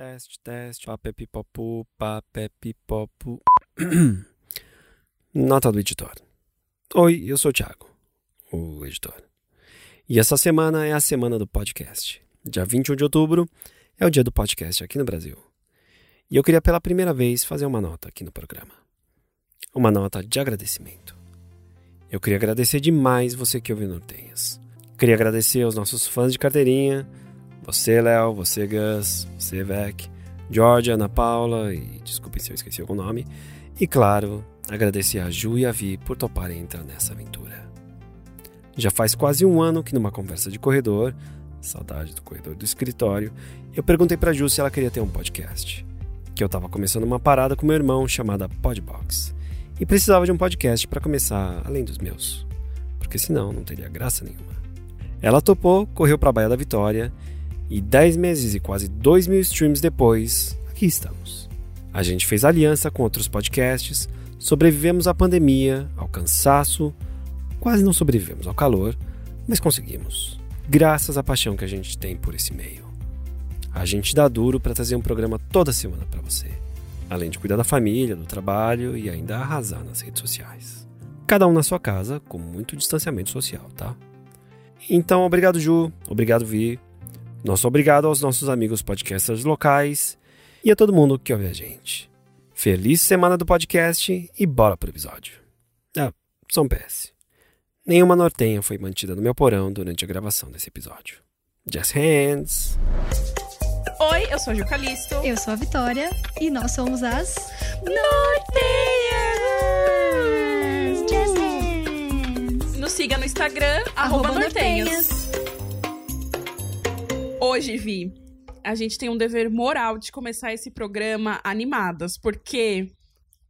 Teste, teste, papepipopu, papepipopu. Nota do editor. Oi, eu sou o Thiago, o editor. E essa semana é a semana do podcast. Dia 21 de outubro é o dia do podcast aqui no Brasil. E eu queria pela primeira vez fazer uma nota aqui no programa. Uma nota de agradecimento. Eu queria agradecer demais você que ouviu Nortenhas. Queria agradecer aos nossos fãs de carteirinha, você, Léo, você, Gus, você, Vec, Georgia, Ana Paula, e desculpe se eu esqueci algum nome. E claro, agradecer a Ju e a Vi por toparem entrar nessa aventura. Já faz quase um ano que numa conversa de corredor, saudade do corredor do escritório, eu perguntei para Ju se ela queria ter um podcast. Que eu estava começando uma parada com meu irmão chamada Podbox. E precisava de um podcast para começar além dos meus. Porque senão não teria graça nenhuma. Ela topou, correu para a Baía da Vitória e 10 meses e quase 2 mil streams depois, aqui estamos. A gente fez aliança com outros podcasts, sobrevivemos à pandemia, ao cansaço, quase não sobrevivemos ao calor, mas conseguimos, graças à paixão que a gente tem por esse meio. A gente dá duro para trazer um programa toda semana para você, além de cuidar da família, do trabalho e ainda arrasar nas redes sociais. Cada um na sua casa, com muito distanciamento social, tá? Então, obrigado, Ju. Obrigado, Vi. Nosso obrigado aos nossos amigos podcasters locais e a todo mundo que ouve a gente. Feliz semana do podcast e bora pro episódio. Ah, só um PS. Nenhuma nortenha foi mantida no meu porão durante a gravação desse episódio. Just hands! Oi, eu sou a Gil Calisto. Eu sou a Vitória e nós somos as Nortenhas! Just Hands. Nos siga no Instagram, arroba, Arroba Nortenhas. Hoje, Vi, a gente tem um dever moral de começar esse programa animadas, porque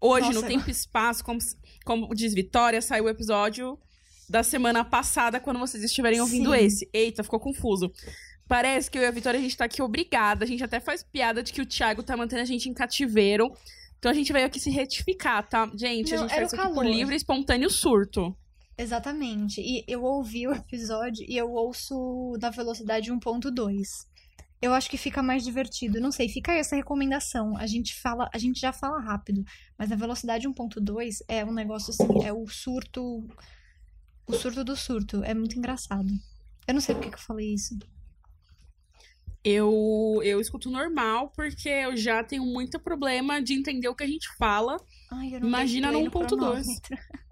hoje, Nossa, no Tempo e Espaço, como, como diz Vitória, saiu o episódio da semana passada, quando vocês estiverem ouvindo Sim. esse. Eita, ficou confuso. Parece que eu e a Vitória, a gente tá aqui obrigada. A gente até faz piada de que o Thiago tá mantendo a gente em cativeiro. Então a gente veio aqui se retificar, tá? Gente, a Não, gente era faz isso aqui por livre e espontâneo surto. Exatamente. E eu ouvi o episódio e eu ouço na velocidade 1.2. Eu acho que fica mais divertido. Não sei, fica essa recomendação. A gente fala, a gente já fala rápido, mas na velocidade 1.2 é um negócio assim, é o surto o surto do surto. É muito engraçado. Eu não sei por que que eu falei isso. Eu, eu escuto normal, porque eu já tenho muito problema de entender o que a gente fala. Ai, eu não Imagina no 1.2.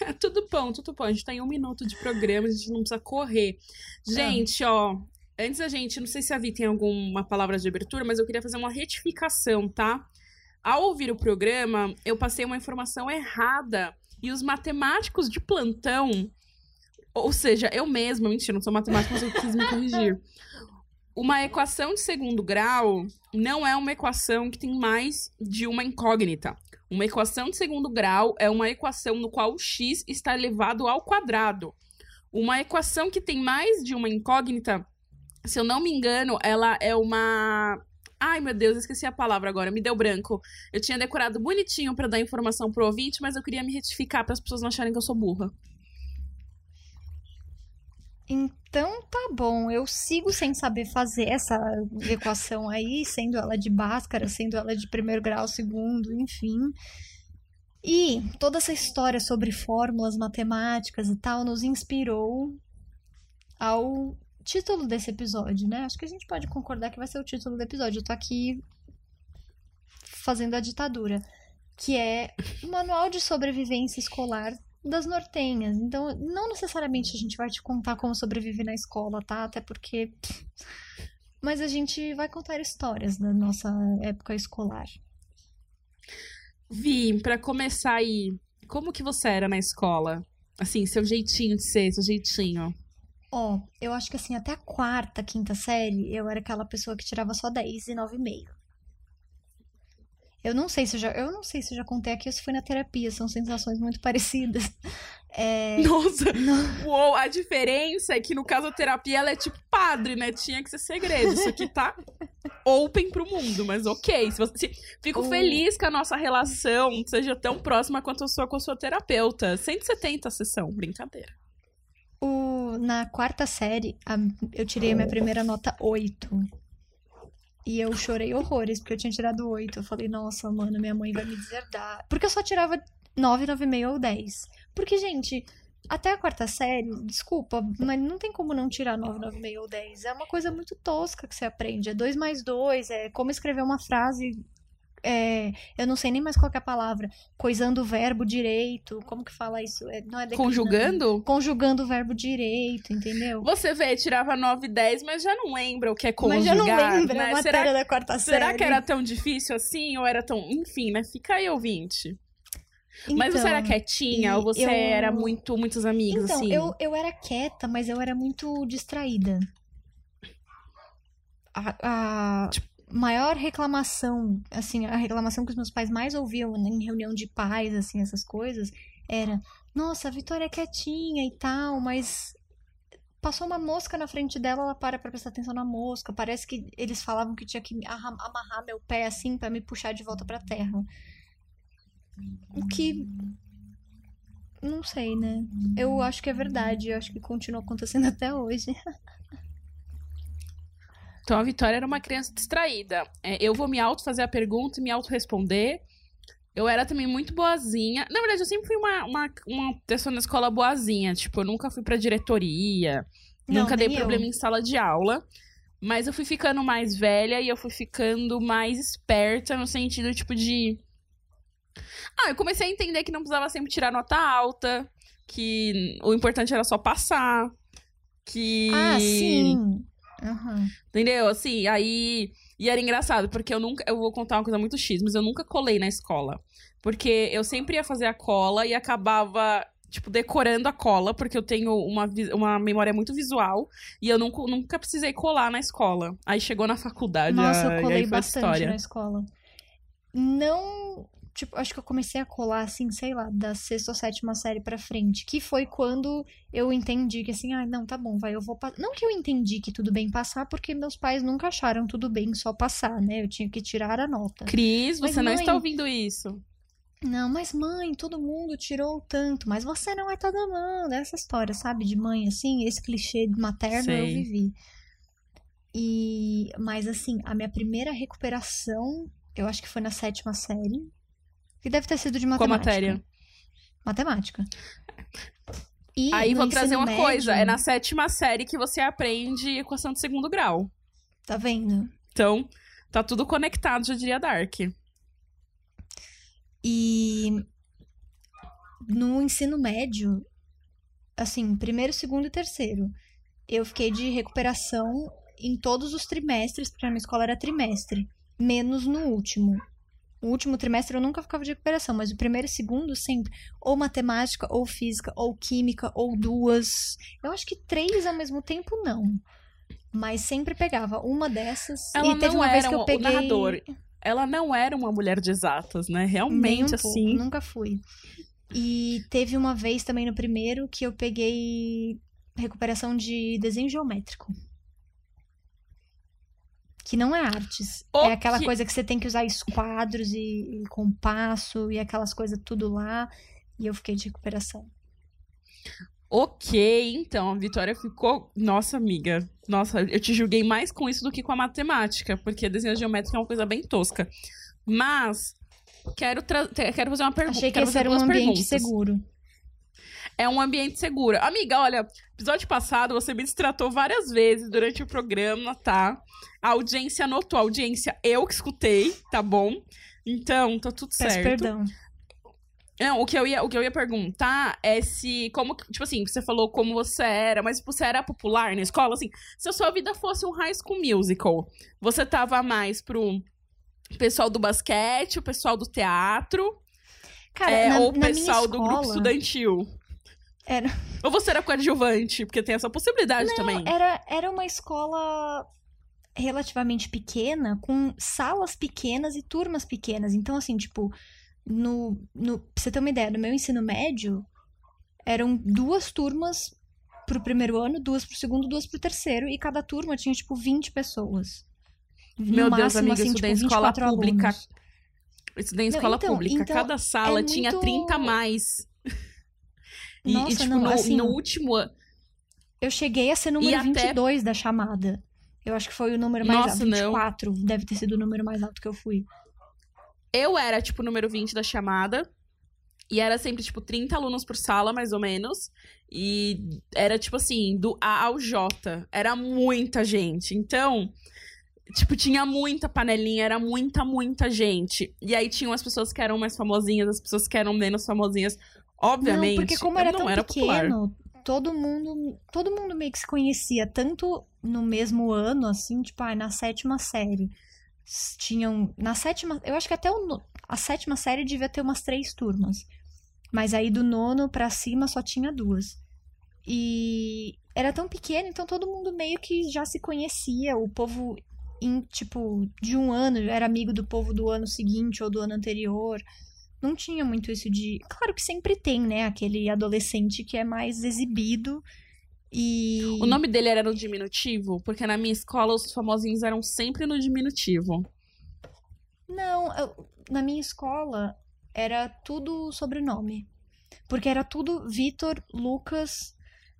É tudo bom, tudo bom. A gente tá em um minuto de programa, a gente não precisa correr. Gente, ó, antes da gente, não sei se a Vi tem alguma palavra de abertura, mas eu queria fazer uma retificação, tá? Ao ouvir o programa, eu passei uma informação errada e os matemáticos de plantão, ou seja, eu mesma, mentira, não sou matemática, mas eu quis me corrigir. Uma equação de segundo grau não é uma equação que tem mais de uma incógnita. Uma equação de segundo grau é uma equação no qual o x está elevado ao quadrado. Uma equação que tem mais de uma incógnita, se eu não me engano, ela é uma. Ai, meu Deus, esqueci a palavra agora, me deu branco. Eu tinha decorado bonitinho pra dar informação pro ouvinte, mas eu queria me retificar para as pessoas não acharem que eu sou burra. Então tá bom, eu sigo sem saber fazer essa equação aí, sendo ela de Bhaskara, sendo ela de primeiro grau, segundo, enfim. E toda essa história sobre fórmulas matemáticas e tal nos inspirou ao título desse episódio, né? Acho que a gente pode concordar que vai ser o título do episódio. Eu tô aqui fazendo a ditadura, que é o Manual de Sobrevivência Escolar das nortenhas. Então, não necessariamente a gente vai te contar como sobreviver na escola, tá? Até porque. Mas a gente vai contar histórias da nossa época escolar. Vi, pra começar aí, como que você era na escola? Assim, seu jeitinho de ser, seu jeitinho. Ó, eu acho que assim, até a quarta, quinta série, eu era aquela pessoa que tirava só 10 e 9,5. Eu não sei se eu já, eu não sei se já contei aqui ou se foi na terapia, são sensações muito parecidas. É, Nossa, não- uou, a diferença é que no caso a terapia ela é tipo padre, né? Tinha que ser segredo. Isso aqui tá open pro mundo, mas ok. Se você, fico O- feliz que a nossa relação seja tão próxima quanto a sua com a sua terapeuta. 170 a sessão, brincadeira. o- na quarta série, a- eu tirei a minha primeira nota 8. E eu chorei horrores, porque eu tinha tirado 8. Eu falei, nossa, mano, minha mãe vai me deserdar. Porque eu só tirava 9, 9,5 ou 10. Porque, gente, até a quarta série, desculpa, mas não tem como não tirar 9, 9,5 ou 10. É uma coisa muito tosca que você aprende. É 2 mais 2, é como escrever uma frase. É, eu não sei nem mais qual é a palavra. Coisando o verbo direito. Como que fala isso? É, não é declinando. Conjugando? Conjugando o verbo direito, entendeu? Você vê, tirava 9 e 10, mas já não lembra o que é Mas conjugar, já não lembra né? a matéria Será, da quarta série. será que era tão difícil assim? Ou era tão... Enfim, né? Fica aí, ouvinte. mas você Então, era quietinha? e Ou você eu- era muito, muitos amigos, Então, assim? eu, eu era quieta, mas eu era muito distraída. A, a maior reclamação, assim, a reclamação que os meus pais mais ouviam em reunião de pais, assim, essas coisas, era: Nossa, a Vitória é quietinha e tal, mas passou uma mosca na frente dela, ela para pra prestar atenção na mosca. Parece que eles falavam que tinha que arra- amarrar meu pé assim pra me puxar de volta pra terra. O que. Não sei, né? Eu acho que é verdade, eu acho que continua acontecendo até hoje. Então a Vitória era uma criança distraída. É, eu vou me auto fazer a pergunta e me auto responder. Eu era também muito boazinha. Na verdade, eu sempre fui uma, uma, uma pessoa na escola boazinha. Tipo, eu nunca fui pra diretoria. Não, nunca dei nem eu. problema em sala de aula. Mas eu fui ficando mais velha e eu fui ficando mais esperta no sentido, tipo, de. Ah, eu comecei a entender que não precisava sempre tirar nota alta. Que o importante era só passar. Que. Ah, sim. Aham. Entendeu? Assim, aí. E era engraçado, porque eu nunca. Eu vou contar uma coisa muito X, mas eu nunca colei na escola. Porque eu sempre ia fazer a cola e acabava, tipo, decorando a cola, porque eu tenho uma, uma memória muito visual. E eu nunca, nunca precisei colar na escola. Aí chegou na faculdade. Nossa, ah, eu colei a bastante história. na escola. Não. Tipo, acho que eu comecei a colar, assim, sei lá, da sexta ou sétima série pra frente. Que foi quando eu entendi que, assim, ah, não, tá bom, vai, eu vou passar. Não que eu entendi que tudo bem passar, porque meus pais nunca acharam tudo bem só passar, né? Eu tinha que tirar a nota. Cris, Mas, você não mãe- está ouvindo isso. Não, mas mãe, todo mundo tirou tanto, mas você não é todo mundo. Essa história, sabe, de mãe, assim, esse clichê materno eu Sei. vivi. E, mas assim, a minha primeira recuperação, eu acho que foi na sétima série, que deve ter sido de Qual matemática. matéria? Matemática. E Aí vou trazer uma coisa. médio- É na sétima série que você aprende equação de segundo grau. Tá vendo? Então, tá tudo conectado, já diria Dark. E no ensino médio, assim, primeiro, segundo e terceiro, eu fiquei de recuperação em todos os trimestres, porque a minha escola era trimestre, menos no último. O último trimestre eu nunca ficava de recuperação, mas o primeiro e segundo sempre, ou matemática, ou física, ou química, ou duas. Eu acho que três ao mesmo tempo não. Mas sempre pegava uma dessas. Ela e teve não uma vez que eu peguei. narrador. Ela não era uma mulher de exatas, né? Realmente, um pouco, assim. nunca fui. E teve uma vez também no primeiro que eu peguei recuperação de desenho geométrico. Que não é artes. É aquela Ok. coisa que você tem que usar esquadros e, e compasso e aquelas coisas tudo lá. E eu fiquei de recuperação. Ok, então, a Vitória ficou. Nossa, amiga. Nossa, eu te julguei mais com isso do que com a matemática, porque desenho geométrico é uma coisa bem tosca. Mas. Quero, tra- quero fazer uma pergunta. Achei que quero esse fazer era um ambiente perguntas. seguro. É um ambiente seguro. Amiga, olha, episódio passado você me distratou várias vezes durante o programa, tá? A audiência anotou, a audiência eu que escutei, tá bom? Então, tá tudo Peço certo. perdão. Não, o que, eu ia, o que eu ia perguntar é se, como, tipo assim, você falou como você era, mas tipo, você era popular na escola, assim, se a sua vida fosse um high school musical, você tava mais pro pessoal do basquete, o pessoal do teatro, Cara, é, na, ou o pessoal do grupo escola, estudantil? Era- Ou você era coadjuvante, porque tem essa possibilidade também. Era, era uma escola relativamente pequena, com salas pequenas e turmas pequenas. Então, assim, tipo, no, no, pra você ter uma ideia, no meu ensino médio, eram duas turmas pro primeiro ano, duas pro segundo, duas pro terceiro, e cada turma tinha, tipo, 20 pessoas. Meu no Deus, máximo, amiga, assim, eu tipo, escola 24 pública. alunos. Eu estudei em Não, escola então- pública. então, Cada sala é tinha muito- 30 a mais. E, Nossa, e, tipo, não, no, assim, no último ano. Eu cheguei a ser número E até- 22 da chamada. Eu acho que foi o número mais Nossa, alto. não. 24 deve ter sido o número mais alto que eu fui. Eu era, tipo, o número 20 da chamada. E era sempre, tipo, 30 alunos por sala, mais ou menos. E era, tipo assim, do A ao J. Era muita gente. Então, tipo, tinha muita panelinha, era muita, muita gente. E aí tinham as pessoas que eram mais famosinhas, as pessoas que eram menos famosinhas. Obviamente, não, porque como era tão era popular. pequeno, todo mundo, todo mundo meio que se conhecia, tanto no mesmo ano, assim, tipo, ah, na sétima série. Tinham, na sétima, eu acho que até o a sétima série devia ter umas três turmas. Mas aí do nono pra cima só tinha duas. E era tão pequeno, então todo mundo meio que já se conhecia. O povo, em, tipo, de um ano era amigo do povo do ano seguinte ou do ano anterior. Não tinha muito isso de. Claro que sempre tem, né? Aquele adolescente que é mais exibido e. O nome dele era no diminutivo, porque na minha escola os famosinhos eram sempre no diminutivo. Não, eu- na minha escola era tudo sobrenome. Porque era tudo Vitor, Lucas,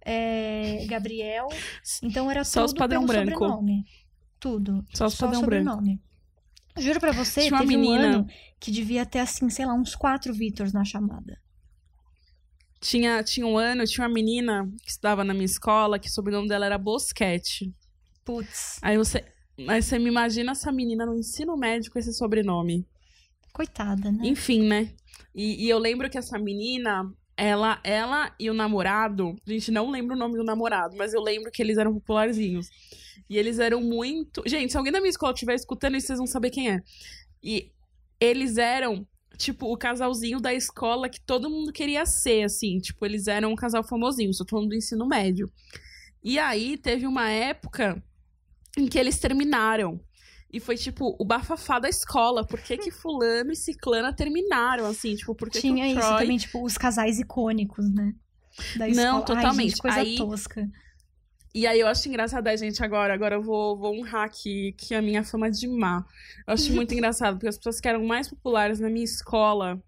é, Gabriel. Então era Só os tudo padrão pelo branco. sobrenome. Tudo. Só os Só padrão branco. Juro pra você, Tinha uma teve um menina- ano que devia ter, assim, sei lá, uns quatro Vitors na chamada. Tinha, tinha um ano, tinha uma menina que estudava na minha escola, que o sobrenome dela era Bosquete. Putz, Aí você, aí você me imagina essa menina no ensino médio com esse sobrenome. coitada, né? Enfim, né? E, e eu lembro que essa menina, ela, ela e o namorado, gente, não lembro o nome do namorado, mas eu lembro que eles eram popularzinhos. E eles eram muito. Gente, se alguém da minha escola estiver escutando isso, vocês vão saber quem é. E eles eram, tipo, o casalzinho da escola que todo mundo queria ser, assim. Tipo, eles eram um casal famosinho, só falando do ensino médio. E aí teve uma época em que eles terminaram. E foi, tipo, o bafafá da escola. Por que que fulano e ciclana terminaram, assim? Tipo, por que Tinha que o isso Troy... também, tipo, os casais icônicos, né? Da Não, escola. Ai, totalmente. gente, coisa Aí- tosca. E aí eu acho engraçado, a gente, agora, agora eu vou, vou honrar aqui que a minha fama de má. Eu acho muito engraçado, porque as pessoas que eram mais populares na minha escola,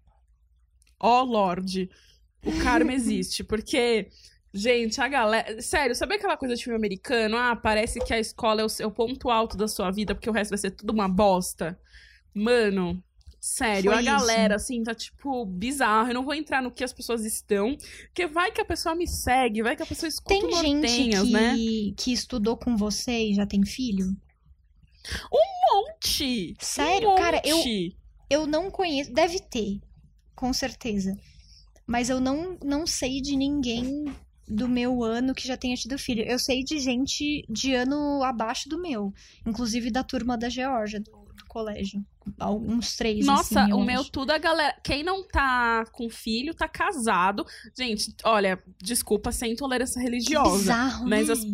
ó Lorde, o karma existe. Porque, gente, a galera. Sério, sabe aquela coisa de filme americano? Ah, parece que a escola é o, seu ponto alto da sua vida, porque o resto vai ser tudo uma bosta. Mano. Sério, Foi a isso. galera, assim, tá, tipo, bizarro. Eu não vou entrar no que as pessoas estão, porque vai que a pessoa me segue, vai que a pessoa escuta Tem gente que, né? que estudou com você e já tem filho? monte! Sério? Um Cara, eu, monte. eu não conheço. Deve ter, com certeza. Mas eu não, não sei de ninguém do meu ano que já tenha tido filho. Eu sei de gente de ano abaixo do meu. Inclusive da turma da Geórgia, do, do colégio. Alguns três. Nossa, assim, o meu acho. tudo, a galera. Quem não tá com filho, tá casado. Gente, olha, desculpa sem intolerância Que religiosa. bizarro, mas né? as-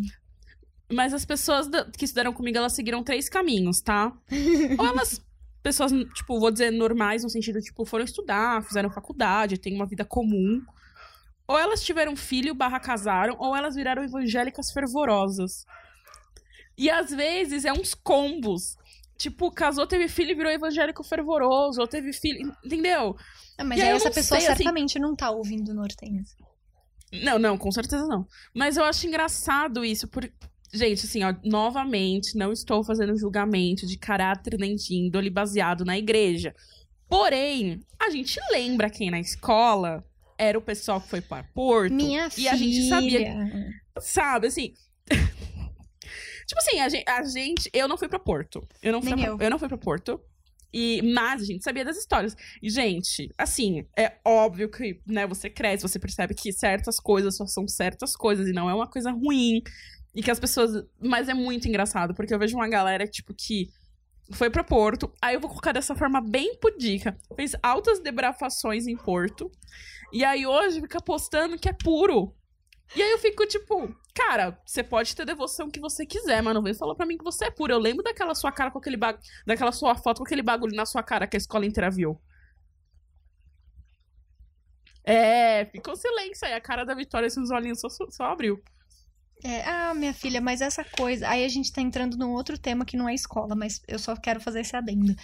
Mas as pessoas que estudaram comigo, elas seguiram três caminhos, tá? Ou elas, pessoas, tipo, vou dizer normais, no sentido, tipo, foram estudar, fizeram faculdade, têm uma vida comum. Ou elas tiveram filho, barra casaram, ou elas viraram evangélicas fervorosas. E às vezes é uns combos. Tipo, casou, teve filho e virou evangélico fervoroso, ou teve filho. Entendeu? Ah, mas E aí aí essa não pessoa sei, assim- certamente não tá ouvindo Nortenhas. Não, não, com certeza não. Mas eu acho engraçado isso, por... Gente, assim, ó, novamente, não estou fazendo julgamento de caráter nem de índole baseado na igreja. Porém, a gente lembra quem na escola era o pessoal que foi para Porto. Minha e filha. a gente sabia, sabe, assim. tipo assim, a gente, a gente- Eu não fui pra Porto. Eu não fui, Nem pra, eu. eu não fui pra Porto. E, mas a gente sabia das histórias. E, gente, assim, é óbvio que, né, você cresce, você percebe que certas coisas só são certas coisas e não é uma coisa ruim. E que as pessoas. Mas é muito engraçado, porque eu vejo uma galera, tipo, que foi pra Porto. Aí eu vou colocar dessa forma bem pudica. Fez altas debrafações em Porto. E aí hoje fica postando que é puro. E aí eu fico tipo, cara, você pode ter devoção que você quiser, mas não vem falar pra mim que você é puro. Eu lembro daquela sua cara com aquele bagulho, daquela sua foto com aquele bagulho na sua cara que a escola inteira viu. É, ficou silêncio aí. A cara da Vitória, esses olhinhos só, só abriu. É, ah, minha filha, mas essa coisa. Aí a gente tá entrando num outro tema que não é escola, mas eu só quero fazer esse adendo.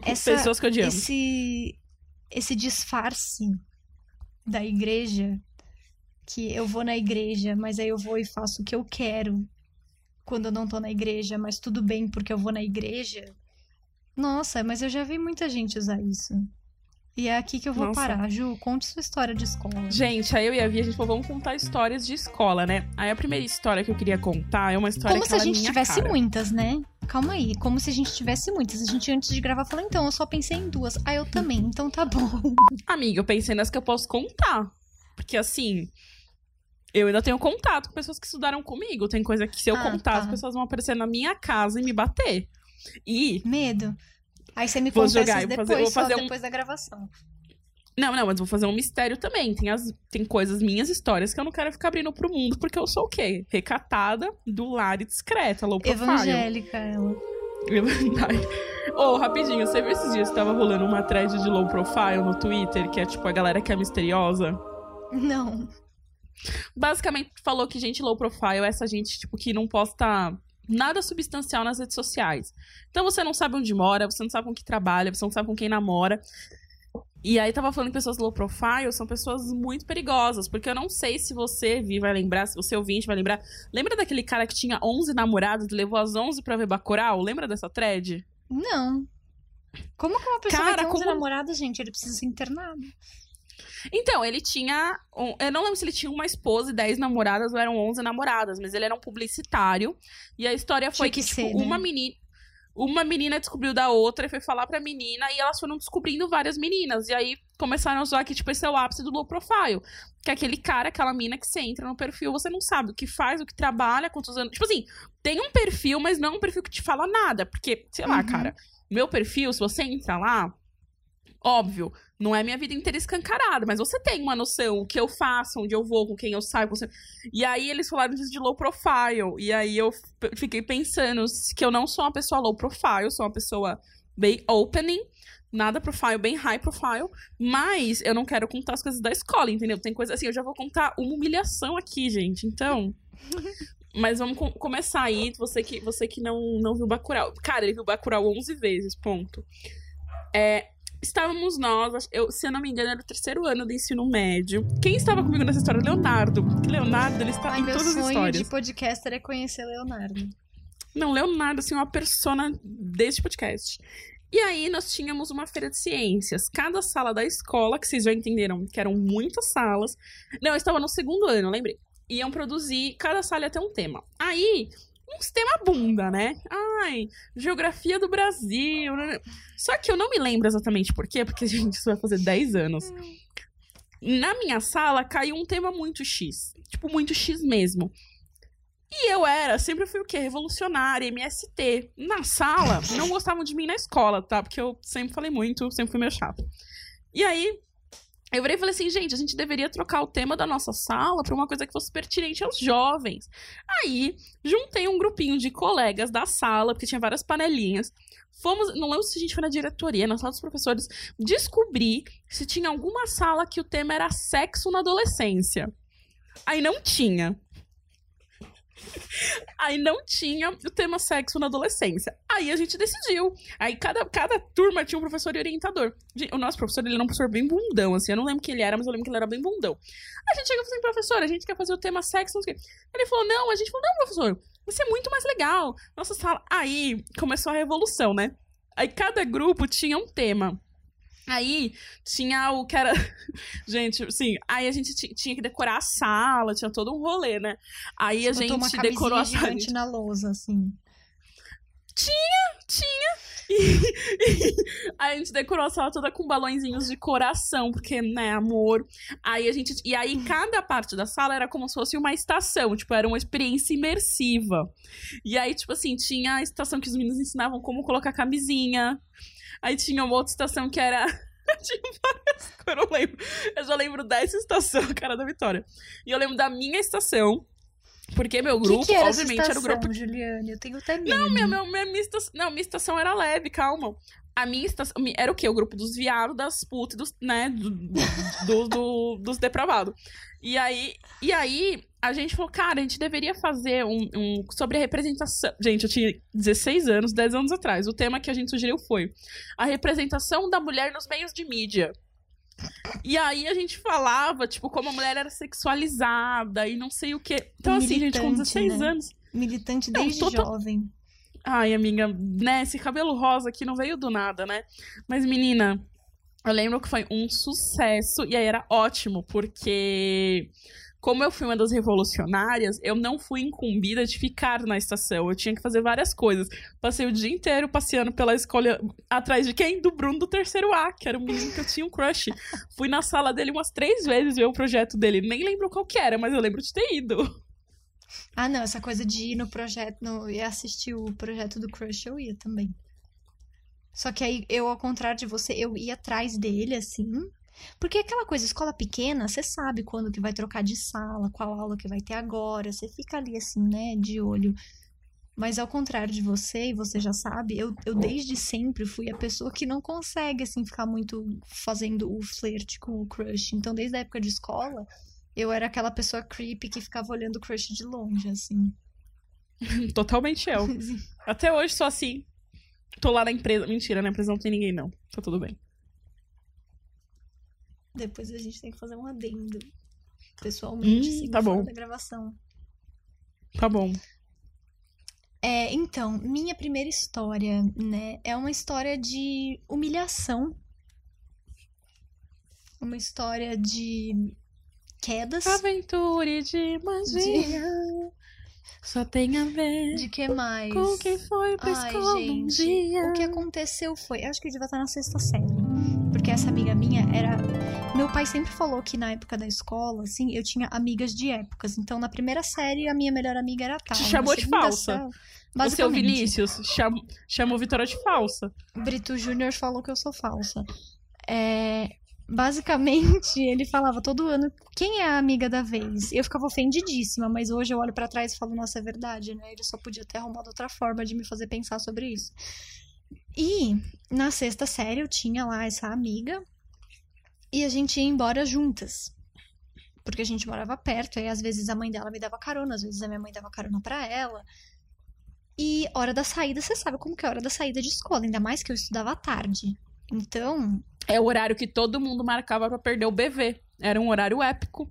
Essa, Pessoas que eu esse, esse disfarce da igreja, que eu vou na igreja, mas aí eu vou e faço o que eu quero. quando eu não tô na igreja, mas tudo bem porque eu vou na igreja. Nossa, mas eu já vi muita gente usar isso. E é aqui que eu vou Nossa. parar. Ju, conte sua história de escola. Gente, aí eu e a Vi, a gente falou, vamos contar histórias de escola, né? Aí a primeira história que eu queria contar é uma história Como se a é gente tivesse cara. muitas, né? Calma aí, como se a gente tivesse muitas. A gente antes de gravar falou, então, eu só pensei em duas. Ah, eu também, então tá bom. Amiga, eu pensei nas que eu posso contar. Porque assim, eu ainda tenho contato com pessoas que estudaram comigo. Tem coisa que se eu Ah, contar, tá. as pessoas vão aparecer na minha casa e me bater. E. Medo. Aí você me Vou conta jogar, depois, fazer- vou fazer um- depois da gravação. Não, não, mas vou fazer um mistério também. Tem, as, tem coisas, minhas histórias, que eu não quero ficar abrindo pro mundo, porque eu sou o quê? Recatada, do lar e discreta, low profile. Evangélica, ela. Ô, rapidinho, você viu esses dias que tava rolando uma thread de low profile no Twitter, que é tipo a galera que é misteriosa? Não. Basicamente falou que gente low profile é essa gente, tipo, que não posta nada substancial nas redes sociais. Então você não sabe onde mora, você não sabe com que trabalha, você não sabe com quem namora. E aí tava falando que pessoas low profile são pessoas muito perigosas, porque eu não sei se você Vi vai lembrar, se você ouvinte vai lembrar. Lembra daquele cara que tinha 11 namorados e levou as 11 pra ver Bacurau? Lembra dessa thread? Não. Como que uma pessoa Cara, vai ter 11 como- namorados, gente? Ele precisa ser internado. Então, ele tinha. um- eu não lembro se ele tinha uma esposa e 10 namoradas ou eram 11 namoradas, mas ele era um publicitário. E a história foi Tinha que, que tipo, ser, né? uma menina. Uma menina descobriu da outra e foi falar pra menina, e elas foram descobrindo várias meninas. E aí começaram a usar que, tipo, esse é o ápice do low profile. Que é aquele cara, aquela mina que você entra no perfil, você não sabe o que faz, o que trabalha, quantos anos. Tipo assim, tem um perfil, mas não é um perfil que te fala nada. Porque, sei lá, Uhum. cara, meu perfil, se você entra lá, óbvio, não é minha vida inteira escancarada, mas você tem uma noção o que eu faço, onde eu vou, com quem eu saio. com você- E aí eles falaram disso de low profile. E aí eu fiquei pensando que eu não sou uma pessoa low profile, sou uma pessoa bem opening. Nada profile, bem high profile. Mas eu não quero contar as coisas da escola, entendeu? Tem coisa assim, eu já vou contar uma humilhação aqui, gente. Então. Mas vamos com- começar aí. Você que, você que não, não viu Bacurau. Cara, ele viu Bacurau 11 vezes, ponto. É, estávamos nós, eu, se eu não me engano, era o terceiro ano do ensino médio. Quem estava comigo nessa história? Leonardo. Porque Leonardo, ele está Ai, em meu todas as sonho histórias. de podcaster é conhecer Leonardo. Não, Leonardo, assim, uma persona deste podcast. E aí, nós tínhamos uma feira de ciências. Cada sala da escola, que vocês já entenderam que eram muitas salas. Não, eu estava no segundo ano, lembrei. Iam produzir, cada sala ia ter um tema. Aí, uns tema bunda, né? Ai, geografia do Brasil. né? Só que eu não me lembro exatamente por quê, porque, gente, isso vai fazer 10 anos. Na minha sala caiu um tema muito X. Tipo, muito X mesmo. E eu era, sempre fui o quê? Revolucionária, MST. Na sala, não gostavam de mim na escola, tá? Porque eu sempre falei muito, sempre fui meio chata. E aí, eu virei e falei assim, gente, a gente deveria trocar o tema da nossa sala pra uma coisa que fosse pertinente aos jovens. Aí, juntei um grupinho de colegas da sala, porque tinha várias panelinhas. Fomos, não lembro se a gente foi na diretoria, na sala dos professores, descobrir se tinha alguma sala que o tema era sexo na adolescência. Aí não tinha. Aí não tinha o tema sexo na adolescência. Aí a gente decidiu. Aí cada, cada turma tinha um professor e orientador. O nosso professor, ele era um professor bem bundão, assim. Eu não lembro quem ele era, mas eu lembro que ele era bem bundão. A gente chegou e falou assim, professor, a gente quer fazer o tema sexo, não sei o quê. Ele falou, não, a gente falou, não, professor, vai ser muito mais legal. Nossa sala. Aí começou a revolução, né? Aí cada grupo tinha um tema. Aí tinha o que era. gente, sim. Aí a gente ti- tinha que decorar a sala, tinha todo um rolê, né? Aí a botou gente decorou a sala. gigante na lousa, assim. Tinha. E, aí a gente decorou a sala toda com balõezinhos de coração, porque, né, amor. Aí a gente. E aí cada parte da sala era como se fosse uma estação, tipo, era uma experiência imersiva. E aí, tipo assim, tinha a estação que os meninos ensinavam como colocar camisinha. Aí tinha uma outra estação que era. Eu não lembro. Eu só lembro dessa estação, cara da Vitória. E eu lembro da minha estação. Porque meu grupo, que, que era obviamente, era o grupo estação, Juliane? Eu tenho até medo. não, minha, minha, minha, minha estação, não, minha estação era leve, calma. A minha estação era o quê? O grupo dos viados, das putas, dos, né, do, do- do- dos depravados. E aí, e aí, a gente falou, cara, a gente deveria fazer um, um sobre a representação. Gente, eu tinha 16 anos, 10 anos atrás. O tema que a gente sugeriu foi a representação da mulher nos meios de mídia. E aí a gente falava, tipo, como a mulher era sexualizada e não sei o quê. Então, assim, gente, com Militante, 16 né? anos. Militante Não, desde total- jovem. Ai, amiga, né? Esse cabelo rosa aqui não veio do nada, né? Mas, menina, eu lembro que foi um sucesso e aí era ótimo, porque como eu fui uma das revolucionárias, eu não fui incumbida de ficar na estação. Eu tinha que fazer várias coisas. Passei o dia inteiro passeando pela escola atrás de quem? Do Bruno do terceiro A, que era um menino que eu tinha um crush. Fui na sala dele umas três vezes ver o projeto dele. Nem lembro qual que era, mas eu lembro de ter ido. Ah, não, essa coisa de ir no projeto no, e assistir o projeto do Crush, eu ia também. Só que aí eu, ao contrário de você, eu ia atrás dele, assim. Porque aquela coisa, escola pequena, você sabe quando que vai trocar de sala, qual aula que vai ter agora, você fica ali assim, né, de olho. Mas ao contrário de você, e você já sabe, eu, eu desde sempre fui a pessoa que não consegue, assim, ficar muito fazendo o flerte com o crush. Então, desde a época de escola, eu era aquela pessoa creepy que ficava olhando o crush de longe, assim. Totalmente eu. Até hoje sou assim. Tô lá na empresa. Mentira, na empresa não tem ninguém, não. Tá tudo bem. Depois a gente tem que fazer um adendo. Pessoalmente, Hum, tá bom. da gravação. Tá bom. É, então, minha primeira história, né, é uma história de humilhação. Uma história de quedas. Aventura de magia. Só tem a ver De que mais? com quem foi pra Ai, escola um gente, dia. o que aconteceu foi, acho que eu devia estar na sexta série, porque essa amiga minha era, meu pai sempre falou que na época da escola, assim, eu tinha amigas de épocas, então na primeira série a minha melhor amiga era tal, Te chamou de falsa. série- O seu. Vinícius cham... chamou Vitória de falsa. Brito Júnior falou que eu sou falsa. É, basicamente, ele falava todo ano quem é a amiga da vez. Eu ficava ofendidíssima, mas hoje eu olho pra trás e falo, nossa, é verdade, né? Ele só podia ter arrumado outra forma de me fazer pensar sobre isso. E na sexta série eu tinha lá essa amiga e a gente ia embora juntas. Porque a gente morava perto, aí às vezes a mãe dela me dava carona, às vezes a minha mãe dava carona pra ela. E hora da saída, você sabe como que é a hora da saída de escola, ainda mais que eu estudava à tarde. Então, É o horário que todo mundo marcava pra perder o BV. Era um horário épico.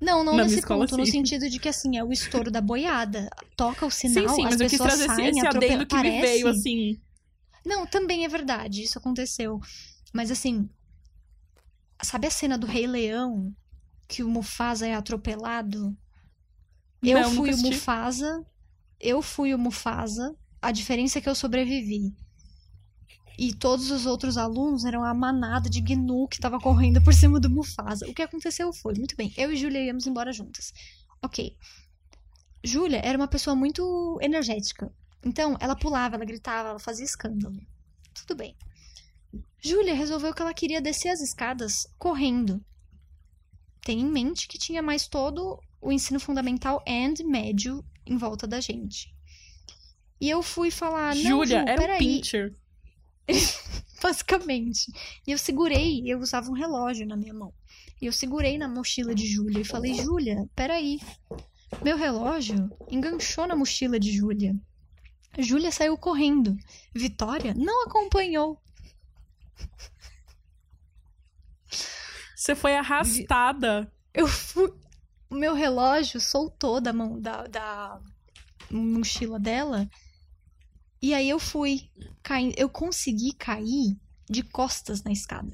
não, não Na nesse escola, ponto, no sim. sentido de que assim, é o estouro da boiada. Toca o sinal, sim, sim, as mas eu quis pessoas trazer esse, saem, esse atropel- adendo que me Parece- veio, assim. Não, também é verdade, isso aconteceu. Mas assim, sabe a cena do Rei Leão que o Mufasa é atropelado? Eu Não, fui o. Mufasa, eu fui o Mufasa, a diferença é que eu sobrevivi. E todos os outros alunos eram a manada de Gnu que tava correndo por cima do Mufasa. O que aconteceu foi, muito bem, eu e Júlia íamos embora juntas. Ok. Júlia era uma pessoa muito energética. Então, ela pulava, ela gritava, ela fazia escândalo. Tudo bem. Júlia resolveu que ela queria descer as escadas correndo. Tenha em mente que tinha mais todo o ensino fundamental and médio em volta da gente. E eu fui falar, não, Júlia, Ju, era um pincher. Basicamente. E eu segurei, eu usava um relógio na minha mão. E eu segurei na mochila de Júlia e falei, Júlia, peraí. Meu relógio enganchou na mochila de Júlia. Júlia saiu correndo. Vitória não acompanhou. Você foi arrastada. Eu fui. O meu relógio soltou da mão da, da mochila dela. E aí eu fui caindo. Eu consegui cair de costas na escada.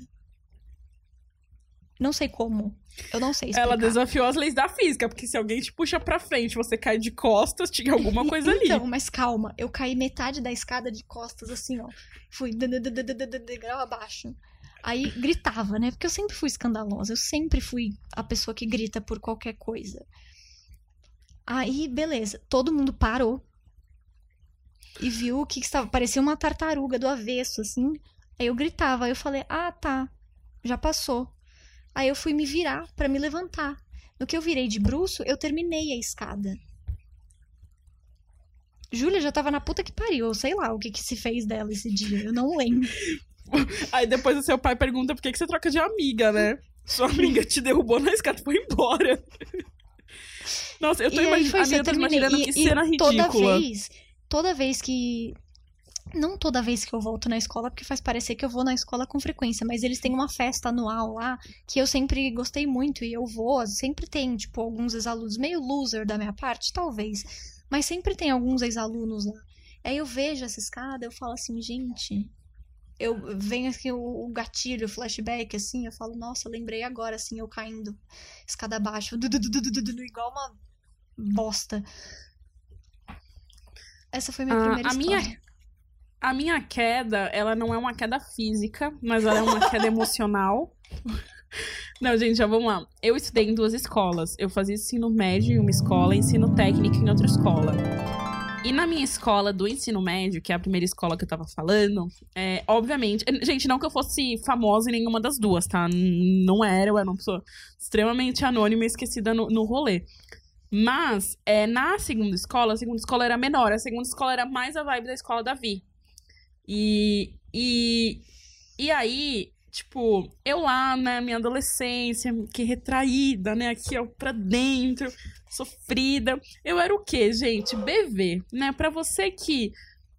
Não sei como. Eu não sei explicar. Ela desafiou as leis da física, porque se alguém te puxa pra frente, você cai de costas, tinha alguma coisa ali. Então, mas calma. Eu caí metade da escada de costas, assim, ó. Fui de- de- de- de- de- de- degrau abaixo. Aí gritava, né? Porque eu sempre fui escandalosa. Eu sempre fui a pessoa que grita por qualquer coisa. Aí, beleza. Todo mundo parou. E viu o que, que estava. Parecia uma tartaruga do avesso, assim. Aí eu gritava. Aí eu falei, ah, tá. Já passou. Aí eu fui me virar pra me levantar. No que eu virei de bruço, eu terminei a escada. Júlia já tava na puta que pariu, sei lá o que que se fez dela esse dia, eu não lembro. Aí depois o seu pai pergunta por que, que você troca de amiga, né? Sua amiga te derrubou na escada e foi embora. Nossa, eu tô aí foi isso, amiga, eu tô imaginando E, que e cena toda ridícula. vez, toda vez que não toda vez que eu volto na escola, porque faz parecer que eu vou na escola com frequência, mas eles têm uma festa anual lá que eu sempre gostei muito e eu vou, sempre tem, tipo, alguns ex-alunos meio loser da minha parte, talvez. Mas sempre tem alguns ex-alunos lá. Aí eu vejo essa escada, eu falo assim, gente. Eu venho aqui o, o gatilho, o flashback, assim, eu falo, nossa, lembrei agora, assim, eu caindo escada abaixo, du- du- du- du- du- du- du- igual uma bosta. Essa foi minha Ah, primeira a história. minha- A minha queda, ela não é uma queda física, mas ela é uma queda emocional. Não, gente, já vamos lá. Eu estudei em duas escolas. Eu fazia ensino médio em uma escola e ensino técnico em outra escola. E na minha escola do ensino médio, que é a primeira escola que eu tava falando, é, obviamente. Gente, não que eu fosse famosa em nenhuma das duas, tá? Não era, eu era uma pessoa extremamente anônima e esquecida no, no rolê. Mas, é, na segunda escola, a segunda escola era menor, a segunda escola era mais a vibe da escola da Vi. E, e, e aí, tipo, eu lá, né, minha adolescência, que retraída, né, aqui, ó, pra dentro, sofrida. Eu era o quê, gente? BV, né? Pra você que.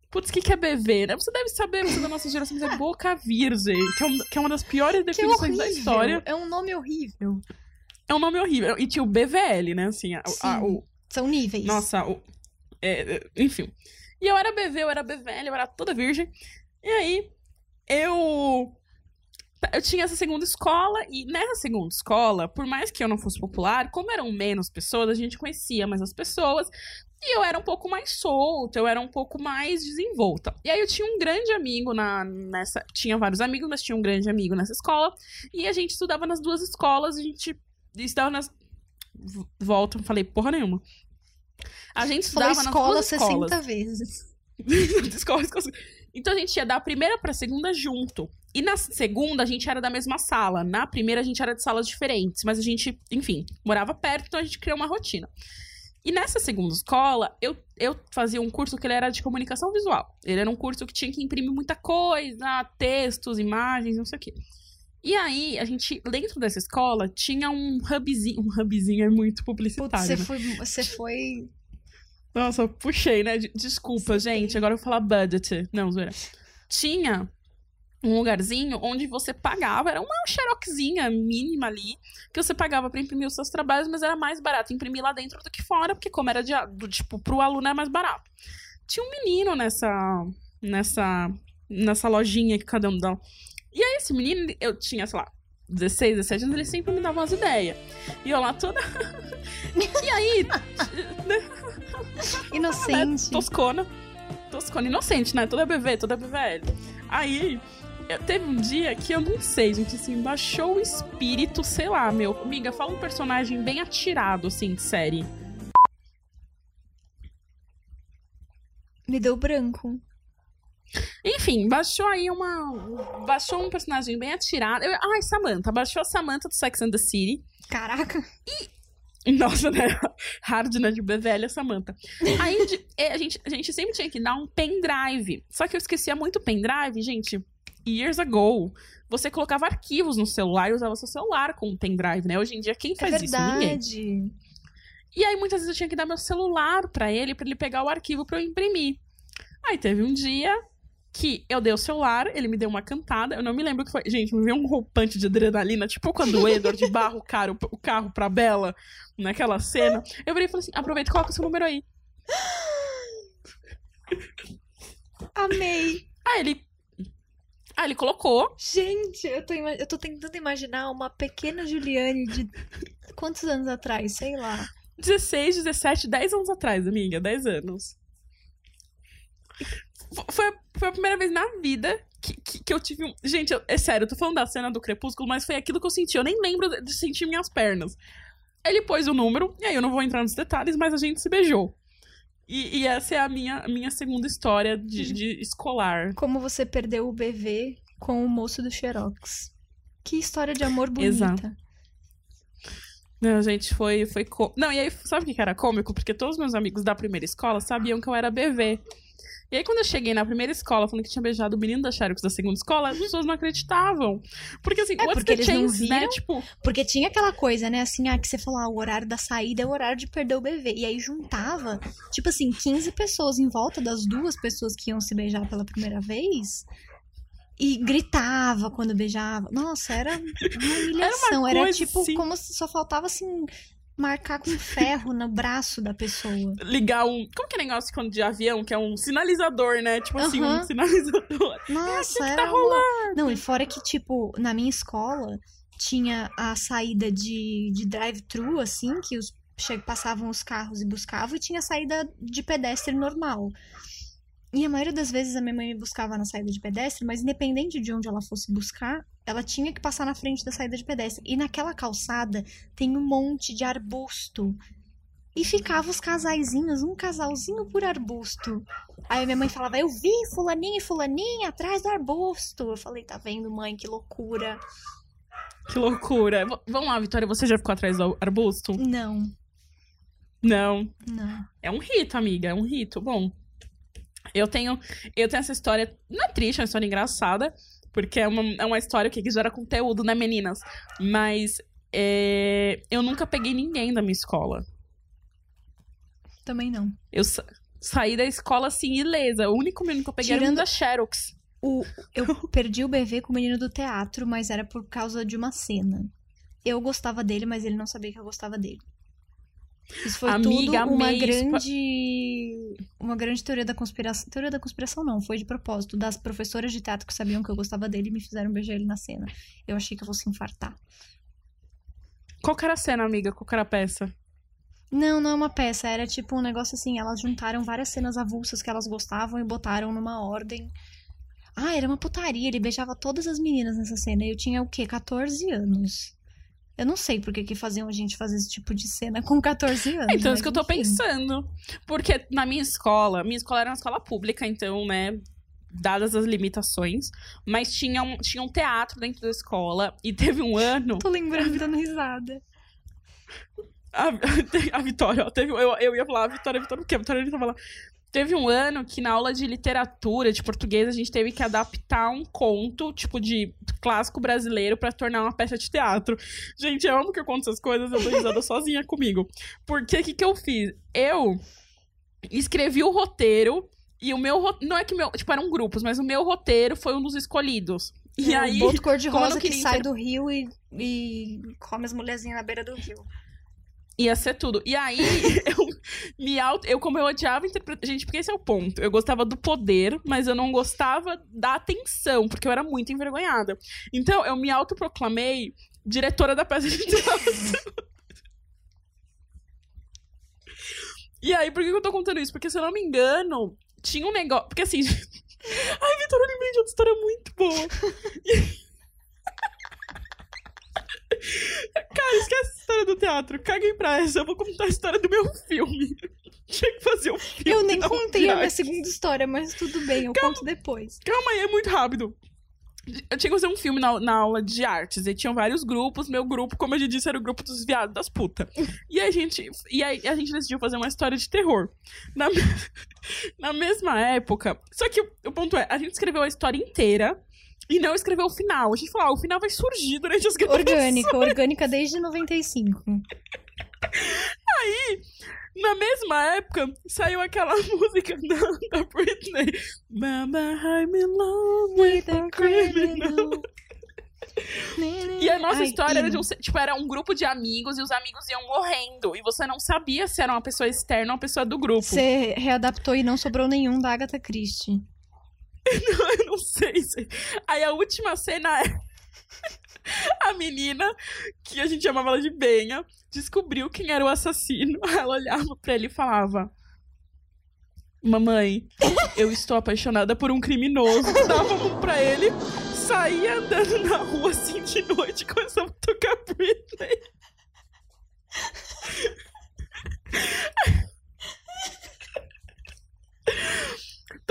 Putz, o que, que é BV, né? Você deve saber, você da nossa geração, é boca virgem, que é, um- que é uma das piores definições da história. É um nome horrível. É um nome horrível. E tinha o BVL, né? Assim, a- a- o, São níveis. nossa, o, é, é, enfim. E eu era BV, eu era BVL, eu era toda virgem. E aí, eu. Eu tinha essa segunda escola, e nessa segunda escola, por mais que eu não fosse popular, como eram menos pessoas, a gente conhecia mais as pessoas, e eu era um pouco mais solta, eu era um pouco mais desenvolta. E aí eu tinha um grande amigo na, nessa. Tinha vários amigos, mas tinha um grande amigo nessa escola, e a gente estudava nas duas escolas, a gente estudava nas. Volta, falei porra nenhuma. A gente Falou estudava escola nas duas 60 escolas. vezes. Então a gente ia da primeira pra segunda junto. E na segunda a gente era da mesma sala. Na primeira a gente era de salas diferentes. Mas a gente, enfim, morava perto, então a gente criou uma rotina. E nessa segunda escola, eu, eu fazia um curso que ele era de comunicação visual. Ele era um curso que tinha que imprimir muita coisa, textos, imagens, não sei o quê. E aí, a gente, dentro dessa escola, tinha um hubzinho. Um hubzinho é muito publicitário. você né? foi, você foi. Nossa, eu puxei, né? De- Desculpa, Sim. gente. Agora eu vou falar budget. Não, zoeira. Tinha um lugarzinho onde você pagava, era uma xeroxinha mínima ali, que você pagava pra imprimir os seus trabalhos, mas era mais barato imprimir lá dentro do que fora, porque como era de, do, tipo, pro aluno é mais barato. Tinha um menino nessa nessa nessa lojinha que cada um dá. E aí esse menino, eu tinha, sei lá, 16, 17 anos, ele sempre me dava umas ideias. E eu lá toda E aí, Inocente. né, toscona. Toscona, inocente, né? Toda BV, toda BVL. Aí, eu- teve um dia que eu não sei, gente, assim, baixou o espírito, sei lá, meu. Amiga, fala um personagem bem atirado, assim, de série. Me deu branco. Enfim, baixou aí uma. Baixou um personagem bem atirado. Eu, ai, Samantha. Baixou a Samantha do Sex and the City. Caraca. Nossa, né? Hard, né? De BVL a Samantha. Aí de- é, a, gente, a gente sempre tinha que dar um pendrive. Só que eu esquecia muito pendrive, gente. Years ago. Você colocava arquivos no celular e usava seu celular com um pendrive, né? Hoje em dia, quem É faz isso? Ninguém. verdade. E aí, muitas vezes eu tinha que dar meu celular pra ele, pra ele pegar o arquivo pra eu imprimir. Aí teve um dia que eu dei o celular, ele me deu uma cantada, eu não me lembro o que foi. Gente, me veio um roupante de adrenalina, tipo quando o Edward barra o, cara, o carro pra Bela, naquela cena. Eu virei e falei assim: aproveita e coloca o seu número aí. Amei. Aí ele. Aí ele colocou. Gente, eu tô, ima- eu tô tentando imaginar uma pequena Juliane de quantos anos atrás? Sei lá. 16, 17, 10 anos atrás, amiga, 10 anos. Foi, a- foi a primeira vez na vida que, que, que eu tive um. Gente, eu- é sério, eu tô falando da cena do crepúsculo, mas foi aquilo que eu senti. Eu nem lembro de, de sentir minhas pernas. Ele pôs o número, e aí eu não vou entrar nos detalhes, mas a gente se beijou. E, e essa é a minha, minha segunda história de, de escolar. Como você perdeu o BV com o moço do Xerox. Que história de amor bonita. Exato. Não, gente, foi. foi co... Não, e aí, sabe o que que era cômico? Porque todos os meus amigos da primeira escola sabiam que eu era BV. E aí, quando eu cheguei na primeira escola falando que tinha beijado o menino da Xerox da segunda escola, as pessoas não acreditavam. Porque assim, É, what's porque the eles não chance, né? viram. Tipo, Porque tinha aquela coisa, né? Assim, ah, que você falou, ah, o horário da saída é o horário de perder o bebê. E aí juntava, tipo assim, 15 pessoas em volta das duas pessoas que iam se beijar pela primeira vez. E gritava quando beijava. Nossa, era uma humilhação. Era, coisa tipo, assim. como se só faltava assim. Marcar com ferro no braço da pessoa. Ligar um. Como que é negócio quando de avião? Que é um sinalizador, né? Tipo assim, um sinalizador. Nossa, que era tá uma- Não, e fora que, tipo, na minha escola tinha a saída de, de drive-thru, assim, que os, passavam os carros e buscavam, e tinha a saída de pedestre normal. E a maioria das vezes a minha mãe me buscava na saída de pedestre, mas independente de onde ela fosse buscar, ela tinha que passar na frente da saída de pedestre. E naquela calçada tem um monte de arbusto. E ficavam os casaizinhos, um casalzinho por arbusto. Aí minha mãe falava, eu vi fulaninho e fulaninha atrás do arbusto. Eu falei, tá vendo, mãe, que loucura. Que loucura. V- vamos lá, Vitória, você já ficou atrás do arbusto? Não, Não. não. É um rito, amiga, é um rito. Bom, eu tenho, eu tenho essa história, não é triste, é uma história engraçada, porque é uma, é uma história que gera conteúdo, né, meninas? Mas é, eu nunca peguei ninguém da minha escola. Também não. Eu sa- saí da escola assim, ilesa. O único menino que eu peguei era o Tirando- da Xerox. O, eu perdi o BV com o menino do teatro, mas era por causa de uma cena. Eu gostava dele, mas ele não sabia que eu gostava dele. Isso foi Amiga, tudo uma grande. Uma grande teoria da conspiração. Teoria da conspiração não, foi de propósito. Das professoras de teatro que sabiam que eu gostava dele e me fizeram beijar ele na cena. Eu achei que eu fosse infartar. Qual que era a cena, amiga? Qual que era a peça? Não, não é uma peça, era tipo um negócio assim, elas juntaram várias cenas avulsas que elas gostavam e botaram numa ordem. Ah, era uma putaria, ele beijava todas as meninas nessa cena. Eu tinha o quê? 14 anos. Eu não sei por que que faziam a gente fazer esse tipo de cena com 14 anos. Então, é mas isso que eu tô pensando. Porque na minha escola, minha escola era uma escola pública, então, né, dadas as limitações, mas tinha um, tinha um teatro dentro da escola e teve um ano. Tô lembrando dando risada. A, a Vitória, ó, teve, eu, eu ia falar a Vitória, a Vitória, porque a Vitória tava lá. Teve um ano que na aula de literatura, de português, a gente teve que adaptar um conto, tipo, de clássico brasileiro pra tornar uma peça de teatro. Gente, eu amo que eu conto essas coisas, eu tô risada sozinha comigo. Porque o que, que eu fiz? Eu escrevi o roteiro e o meu não é que meu, tipo, eram grupos, mas o meu roteiro foi um dos escolhidos. E É, aí, o boto como eu cor-de-rosa não que sai inter- do rio e, e come as mulherzinhas na beira do rio. Ia ser tudo. E aí, eu me auto. Eu, como eu odiava interpretar. Gente, porque esse é o ponto. Eu gostava do poder, mas eu não gostava da atenção, porque eu era muito envergonhada. Então, eu me autoproclamei diretora da peça de teatro. E aí, por que eu tô contando isso? Porque, se eu não me engano, tinha um negócio. Porque assim. Ai, Vitor, eu lembrei de outra história muito boa. Cara, esquece história do teatro. Caguei pra essa. Eu vou contar a história do meu filme. Tinha que fazer um filme. Eu nem contei a minha viagem. segunda história, mas tudo bem, eu conto depois. Calma aí, é muito rápido. Eu tinha que fazer um filme na, na aula de artes. E tinham vários grupos. Meu grupo, como eu já disse, era o grupo dos viados das putas. E a gente. E aí a gente decidiu fazer uma história de terror. Na, na mesma época. Só que o, o ponto é, a gente escreveu a história inteira. E não escreveu o final. A gente falou, ah, o final vai surgir durante as gravações. Orgânica, orgânica desde 95. Na mesma época, saiu aquela música da, da Britney. Mama, I'm in love with a criminal. E a nossa Ai, história era de um, tipo, era um grupo de amigos e os amigos iam morrendo. E você não sabia se era uma pessoa externa ou uma pessoa do grupo. Você readaptou e não sobrou nenhum da Agatha Christie. Eu não sei se. Aí a última cena é. A menina, que a gente chamava ela de Benha, descobriu quem era o assassino. Ela olhava pra ele e falava: Mamãe, eu estou apaixonada por um criminoso. Dava mão pra ele, saía andando na rua assim de noite e começava a tocar Britney.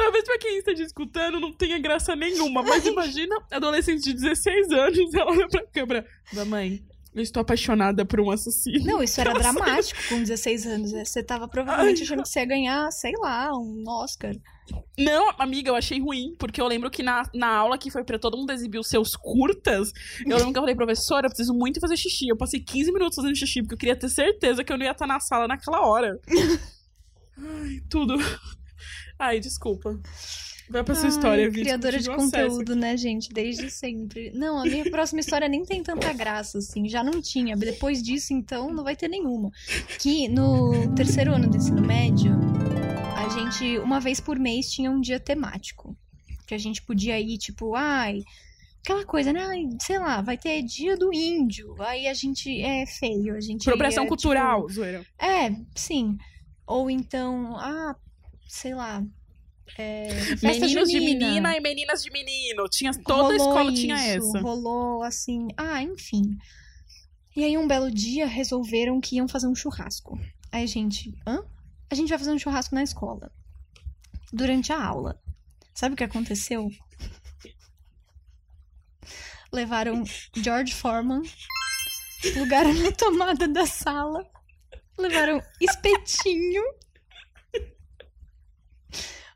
Talvez pra quem esteja escutando não tenha graça nenhuma, mas imagina adolescente de 16 anos, ela olha pra câmera. Mamãe, eu estou apaixonada por um assassino. Não, isso era Nossa. dramático com 16 anos. né? Você tava provavelmente Ai. achando que você ia ganhar, sei lá, um Oscar. Não, amiga, eu achei ruim, porque eu lembro que na, na aula que foi pra todo mundo exibir os seus curtas, eu lembro que eu falei, professora, eu preciso muito fazer xixi. Eu passei 15 minutos fazendo xixi, porque eu queria ter certeza que eu não ia estar na sala naquela hora. Ai, tudo. Ai, desculpa. Vai pra sua Ai, história, Vitor. Criadora de conteúdo, né, gente? Desde sempre. Não, a minha próxima história nem tem tanta graça, assim. Já não tinha. Depois disso, então, não vai ter nenhuma. Que no terceiro ano do ensino médio, a gente, uma vez por mês, tinha um dia temático. Que a gente podia ir, tipo, ai. Aquela coisa, né? Sei lá, vai ter dia do índio. Aí a gente é feio, a gente. Apropriação ia, tipo, cultural, zoeira. é, sim. Ou então, ah, sei lá. É, Meninos de menina e meninas de menino. Tinha, toda a Rolou escola tinha isso, essa. Rolou assim. Ah, enfim. E aí, um belo dia, resolveram que iam fazer um churrasco. Aí, a gente, hã? A gente vai fazer um churrasco na escola. Durante a aula. Sabe o que aconteceu? Levaram George Foreman, plugaram na tomada da sala, levaram espetinho,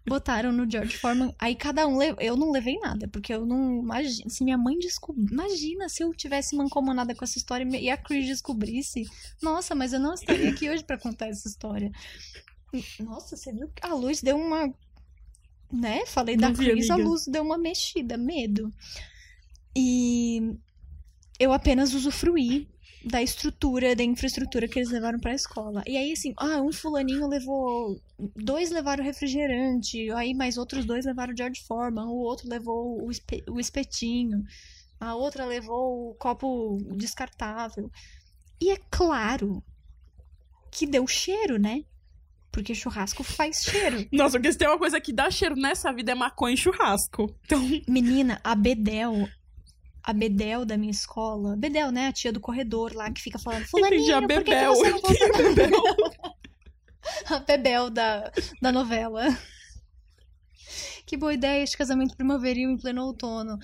botaram no George Foreman. Aí cada um. le- Eu não levei nada, porque eu não. Imagina. Se minha mãe descobriu. Imagina se eu tivesse mancomunada com essa história e a Chris descobrisse. Nossa, mas eu não estaria aqui hoje pra contar essa história. Nossa, você viu que a luz deu uma. Né? Falei da vi, Chris, a amiga. luz deu uma mexida, medo. E eu apenas usufruí da estrutura, da infraestrutura que eles levaram pra escola. E aí, assim, ah, um fulaninho levou. Dois levaram refrigerante, aí mais outros dois levaram George Foreman, o outro levou o, espe- o espetinho, a outra levou o copo descartável. E é claro que deu cheiro, né? Porque churrasco faz cheiro. Nossa, porque se tem uma coisa que dá cheiro nessa vida é maconha e churrasco. Então, Menina, a Bedel, a Bedel da minha escola, Bedel, né? A tia do corredor lá que fica falando, fulaninho, a por que, que Bebel. você não volta Bebel? A Bebel da, da novela. Que boa ideia de casamento primaveril em pleno outono.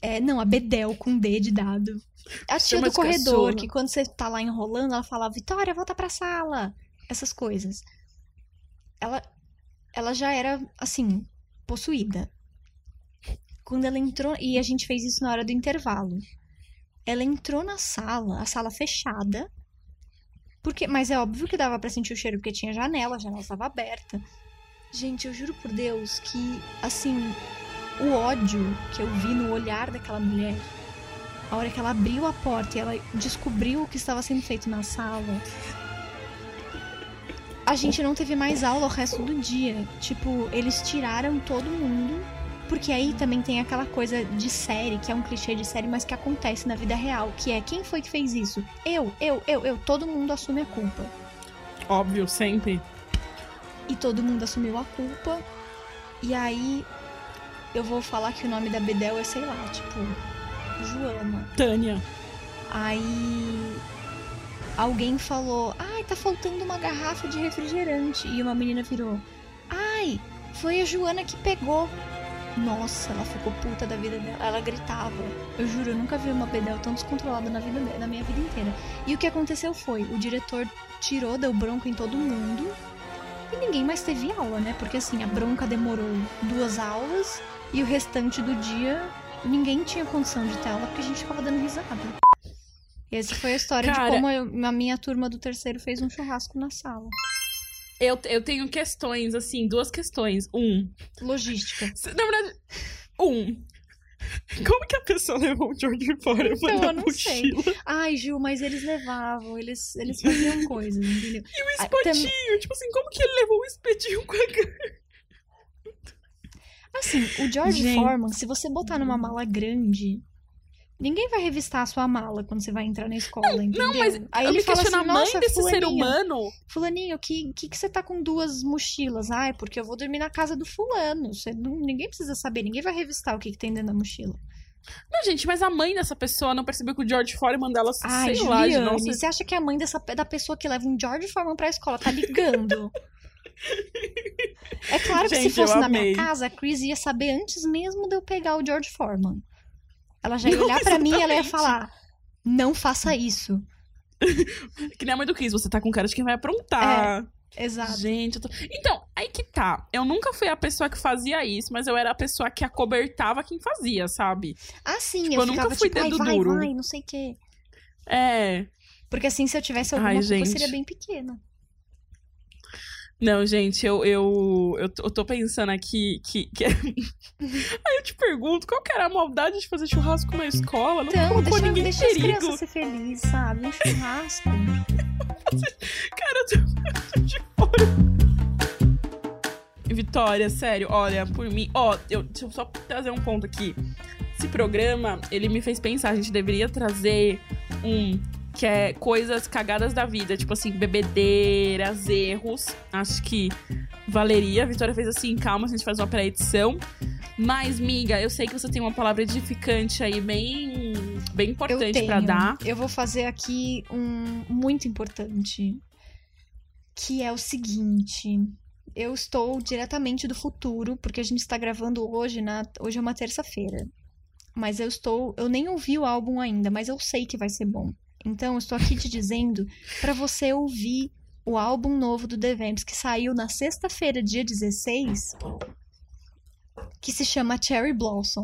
É, não, a Bedel com D de dado. A tia Chama do corredor, caçula. que quando você tá lá enrolando, ela fala, Vitória, volta pra sala. Essas coisas. Ela, ela já era, assim, possuída. Quando ela entrou, e a gente fez isso na hora do intervalo. Ela entrou na sala, a sala fechada, porque, mas é óbvio que dava pra sentir o cheiro porque tinha janela, a janela estava aberta. Gente, eu juro por Deus que, assim, o ódio que eu vi no olhar daquela mulher, a hora que ela abriu a porta e ela descobriu o que estava sendo feito na sala. A gente não teve mais aula o resto do dia. Tipo, eles tiraram todo mundo. Porque aí também tem aquela coisa de série, que é um clichê de série, mas que acontece na vida real, que é quem foi que fez isso? Eu, eu, eu, eu. Todo mundo assume a culpa. Óbvio, sempre. E todo mundo assumiu a culpa. E aí eu vou falar que o nome da Bedel é, sei lá, tipo, Joana. Tânia. Aí alguém falou: Ai, tá faltando uma garrafa de refrigerante. E uma menina virou: Ai, foi a Joana que pegou. Nossa, ela ficou puta da vida dela. Ela gritava. Eu juro, eu nunca vi uma Bedel tão descontrolada na, vida, na minha vida inteira. E o que aconteceu foi: o diretor tirou, deu bronca em todo mundo. E ninguém mais teve aula, né? Porque assim, a bronca demorou duas aulas. E o restante do dia, ninguém tinha condição de ter aula porque a gente ficava dando risada. E essa foi a história Cara- de como eu- a minha turma do terceiro fez um churrasco na sala. Eu, eu tenho questões, assim, duas questões. Um. Logística. Na verdade, um. Como que a pessoa levou o George fora Então, eu não sei. mochila? Ai, Gil, mas eles levavam, eles, eles faziam coisas, entendeu? E o Ah, espetinho, tipo assim, como que ele levou o espetinho com a Assim, o George Gente. Foreman, se você botar numa mala grande, ninguém vai revistar a sua mala quando você vai entrar na escola, entendeu? Não, mas Aí eu ele me fala assim, a mãe desse ser humano. Fulaninho, que, que que você tá com duas mochilas? Ah, é porque eu vou dormir na casa do fulano. Você não, ninguém precisa saber, ninguém vai revistar o que, que tem dentro da mochila. Não, gente, mas a mãe dessa pessoa não percebeu que o George Foreman dela, Ai, sei lá, de Juliane, nossa. você acha que a mãe dessa, da pessoa que leva um George Foreman pra escola tá ligando? é claro que Gente, se fosse na minha casa, a Chris ia saber antes mesmo de eu pegar o George Foreman. Ela já ia olhar pra mim e ela ia falar: Não faça isso. Que nem a mãe do Chris, você tá com cara de quem vai aprontar. Exato. Gente, tô... Então, aí que tá. Eu nunca fui a pessoa que fazia isso, mas eu era a pessoa que acobertava quem fazia, sabe? Ah, sim, Tipo, eu eu nunca fui tipo, dedo vai, duro. vai, não sei o quê. É. Porque assim, se eu tivesse alguma Ai, culpa, gente. seria bem pequena. Não, gente, eu, eu, eu, tô- eu tô pensando aqui que. que... Aí eu te pergunto, qual que era a maldade de fazer churrasco na escola? Não Então, colocou deixa, ninguém em deixa as perigo. crianças ser felizes, sabe? Um churrasco. Cara, eu tô, eu tô de fora. Vitória, sério, olha, por mim. Ó, eu, deixa eu só trazer um ponto aqui. Esse programa, ele me fez pensar, a gente deveria trazer um que é coisas cagadas da vida, tipo assim, bebedeiras, erros. Acho que valeria. A Vitória fez assim, calma, a gente faz uma pré-edição. Mas, miga, eu sei que você tem uma palavra edificante aí bem, bem importante pra dar. Eu vou fazer aqui um muito importante. Que é o seguinte. Eu estou diretamente do futuro, porque a gente está gravando hoje, na, hoje é uma terça-feira. Mas eu estou. Eu nem ouvi o álbum ainda, mas eu sei que vai ser bom. Então, estou aqui te dizendo para você ouvir o álbum novo do The Vamps, que saiu na sexta-feira, dia 16, que se chama Cherry Blossom.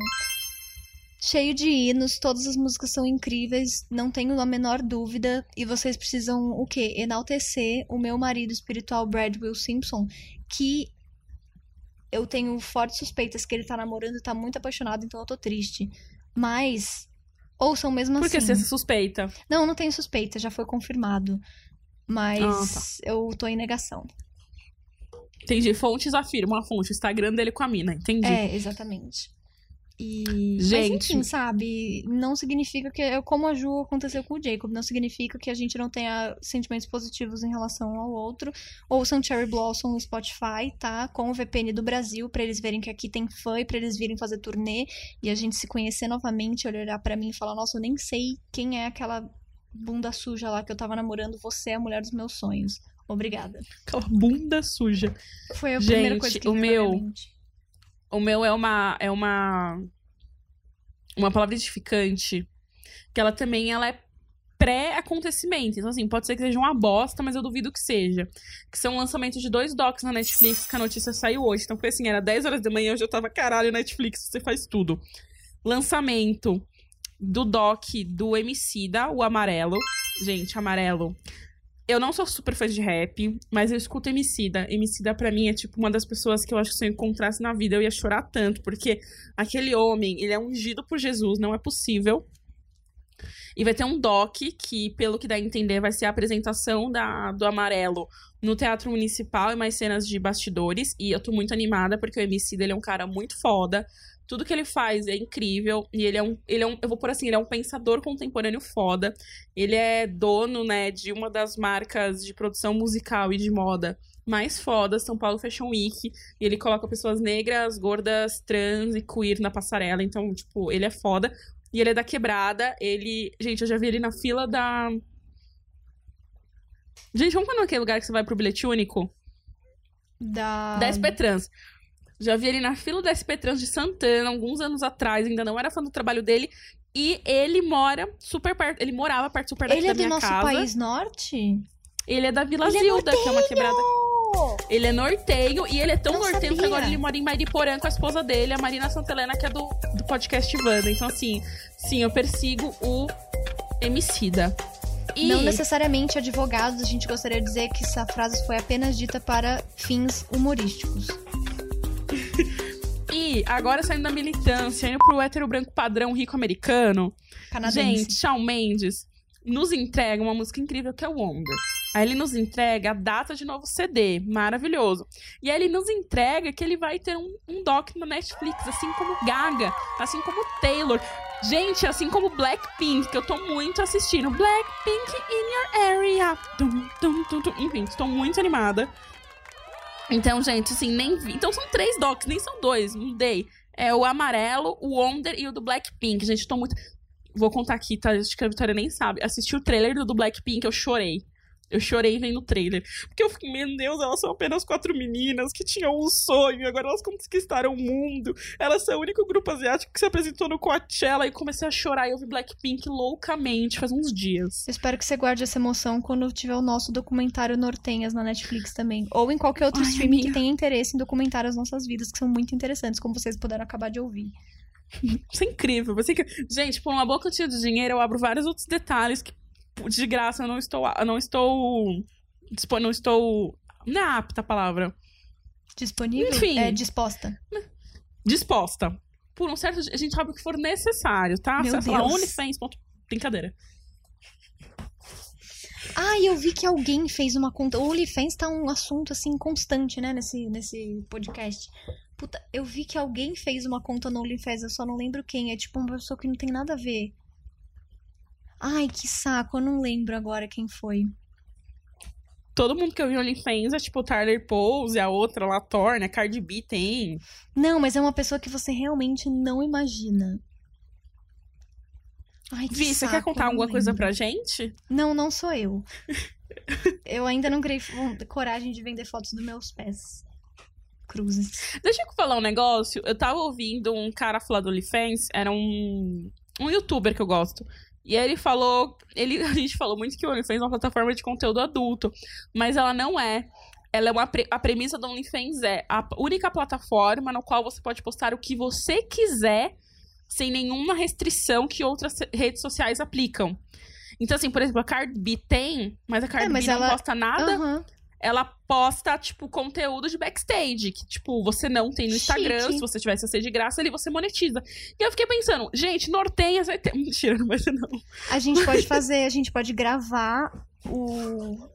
Cheio de hinos, todas as músicas são incríveis, não tenho a menor dúvida. E vocês precisam o quê? Enaltecer o meu marido espiritual, Brad Will Simpson, que eu tenho fortes suspeitas que ele tá namorando e tá muito apaixonado, então eu tô triste. Mas, ouçam mesmo Por que assim. você suspeita? Não, não tenho suspeita, já foi confirmado. Mas Ah, tá. eu tô em negação. Entendi. Fontes afirmam a fonte, o Instagram dele com a mina, entendi. É, exatamente. E. Gente. Mas enfim, sabe? Não significa que. Como a Ju aconteceu com o Jacob, não significa que a gente não tenha sentimentos positivos em relação ao outro. Ouçam Cherry Blossom no Spotify, tá? Com o VPN do Brasil, pra eles verem que aqui tem fã e pra eles virem fazer turnê e a gente se conhecer novamente, olhar pra mim e falar: Nossa, eu nem sei quem é aquela bunda suja lá que eu tava namorando, você é a mulher dos meus sonhos. Obrigada. Aquela bunda suja. Foi a primeira Gente, coisa que o meu- mente. O meu é uma é uma uma palavra edificante, que ela também ela é pré-acontecimento. Então assim, pode ser que seja uma bosta, mas eu duvido que seja. Que são lançamentos de dois docs na Netflix, que a notícia saiu hoje. Então foi assim, era 10 horas da manhã, eu já tava caralho Netflix, você faz tudo. Lançamento do doc do Emicida, o Amarelo. Gente, Amarelo. Eu não sou super fã de rap, mas eu escuto Emicida. Emicida, pra mim, é tipo uma das pessoas que eu acho que se eu encontrasse na vida eu ia chorar tanto, porque aquele homem, ele é ungido por Jesus, não é possível. E vai ter um doc que, pelo que dá a entender, vai ser a apresentação da, do Amarelo no Teatro Municipal e mais cenas de bastidores. E eu tô muito animada, porque o Emicida, ele é um cara muito foda. Tudo que ele faz é incrível. E ele é um. Ele é um eu vou por assim, ele é um pensador contemporâneo foda. Ele é dono, né, de uma das marcas de produção musical e de moda mais fodas, São Paulo Fashion Week. E ele coloca pessoas negras, gordas, trans e queer na passarela. Então, tipo, ele é foda. E ele é da quebrada. Ele. Gente, eu já vi ele na fila da. Gente, vamos para naquele lugar que você vai pro bilhete único? Da. Da SP Trans. Já vi ele na fila da SP Trans de Santana, alguns anos atrás, ainda não era fã do trabalho dele. E ele mora super perto. Ele morava perto super daqui Ele da é do minha nosso casa. país norte? Ele é da Vila Ele é Zilda, que é uma quebrada. Ele é norteio e ele é tão Não norteio que agora ele mora em Mariporã com a esposa dele, a Marina Santelena, que é do, do podcast Wanda. Então, assim, sim, eu persigo o Emicida. E Não necessariamente advogados, a gente gostaria de dizer que essa frase foi apenas dita para fins humorísticos. E agora saindo da militância, indo pro hétero branco padrão rico americano, Canadense. gente, Shawn Mendes nos entrega uma música incrível que é o Wonder. Aí ele nos entrega a data de novo CD, maravilhoso. E aí ele nos entrega que ele vai ter um, um doc na Netflix, assim como Gaga, assim como Taylor. Gente, assim como Blackpink, que eu tô muito assistindo. Blackpink in your area. Tum, tum, tum, tum. Enfim, estou muito animada. Então, gente, assim, nem vi. Então são três docs, nem são dois, mudei. É o amarelo, o Wonder e o do Blackpink. Gente, tô muito. Vou contar aqui, tá? Acho que a Vitória nem sabe. Assisti o trailer do, do Blackpink, eu chorei. Eu chorei vendo o trailer. Porque eu fiquei, meu Deus, elas são apenas quatro meninas que tinham um sonho, agora elas conquistaram o mundo. Elas são o único grupo asiático que se apresentou no Coachella e comecei a chorar e eu vi Blackpink loucamente faz uns dias. Eu espero que você guarde essa emoção quando tiver o nosso documentário Nortenhas na Netflix também. Ou em qualquer outro Ai, amiga. que tenha interesse em documentar as nossas vidas, que são muito interessantes, como vocês puderam acabar de ouvir. Isso é incrível. Você que... Gente, por uma boa quantia de dinheiro, eu abro vários outros detalhes que de graça eu não estou. Eu não estou. Não estou Não é apta a palavra. Disponível? Enfim. É disposta. Disposta. Por um certo. A gente sabe o que for necessário, tá? Meu Acessa lá Deus. OnlyFans. ponto- Brincadeira. Ah, eu vi que alguém fez uma conta. O OnlyFans tá um assunto assim constante, né, nesse, nesse podcast. Puta, eu vi que alguém fez uma conta no OnlyFans, eu só não lembro quem. É tipo uma pessoa que não tem nada a ver. Ai, que saco, eu não lembro agora quem foi. Todo mundo que eu vi no OnlyFans é tipo Tyler Pose, a outra lá, Thorne, a Cardi B tem. Não, mas é uma pessoa que você realmente não imagina. Ai, que Vi, você saco, quer contar alguma coisa lembro. pra gente? Não, não sou eu. eu ainda não criei coragem de vender fotos dos meus pés. Cruzes. Deixa eu falar um negócio. Eu tava ouvindo um cara falar do OnlyFans, era um, um youtuber que eu gosto. E aí ele falou. Ele, a gente falou muito que o OnlyFans é uma plataforma de conteúdo adulto. Mas ela não é. Ela é uma pre- a premissa do OnlyFans é a única plataforma no qual você pode postar o que você quiser, sem nenhuma restrição que outras redes sociais aplicam. Então, assim, por exemplo, a Cardi B tem, mas a Cardi É, mas B não ela- posta nada Aham. Ela posta, tipo, conteúdo de backstage, que, tipo, você não tem no Instagram, Chique. se você tivesse a ser de graça, ali você monetiza. E eu fiquei pensando, gente, Nortenhas vai ter. Mentira, não vai ter, não. A gente pode fazer, a gente pode gravar o,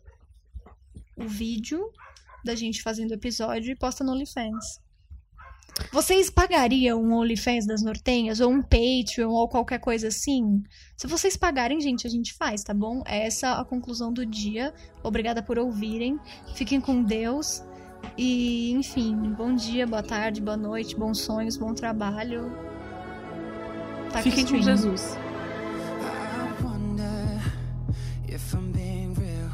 o vídeo da gente fazendo o episódio e posta no OnlyFans. Vocês pagariam um OnlyFans das Nortenhas ou um Patreon ou qualquer coisa assim? Se vocês pagarem, gente, a gente faz, tá bom? Essa é a conclusão do dia. Obrigada por ouvirem. Fiquem com Deus. E, enfim, bom dia, boa tarde, boa noite, bons sonhos, bom trabalho. Tá Fiquem com. Jesus. I wonder if I'm being real.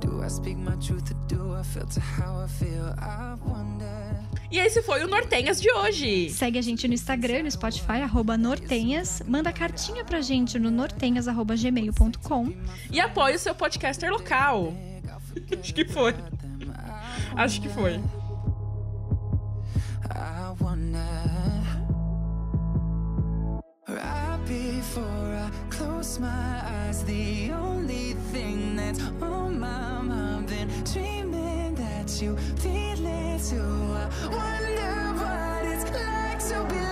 Do I speak my truth or do I filter how I feel? I wonder. E esse foi o Nortenhas de hoje. Segue a gente no Instagram, no Spotify, arroba Nortenhas. Manda cartinha pra gente no nortenhas.gmail.com. E apoie o seu podcaster local. Acho que foi. Acho que foi. I. Right before I close my eyes, the only thing that's on my mind, been dreaming that you feel it too. I wonder what it's like to be.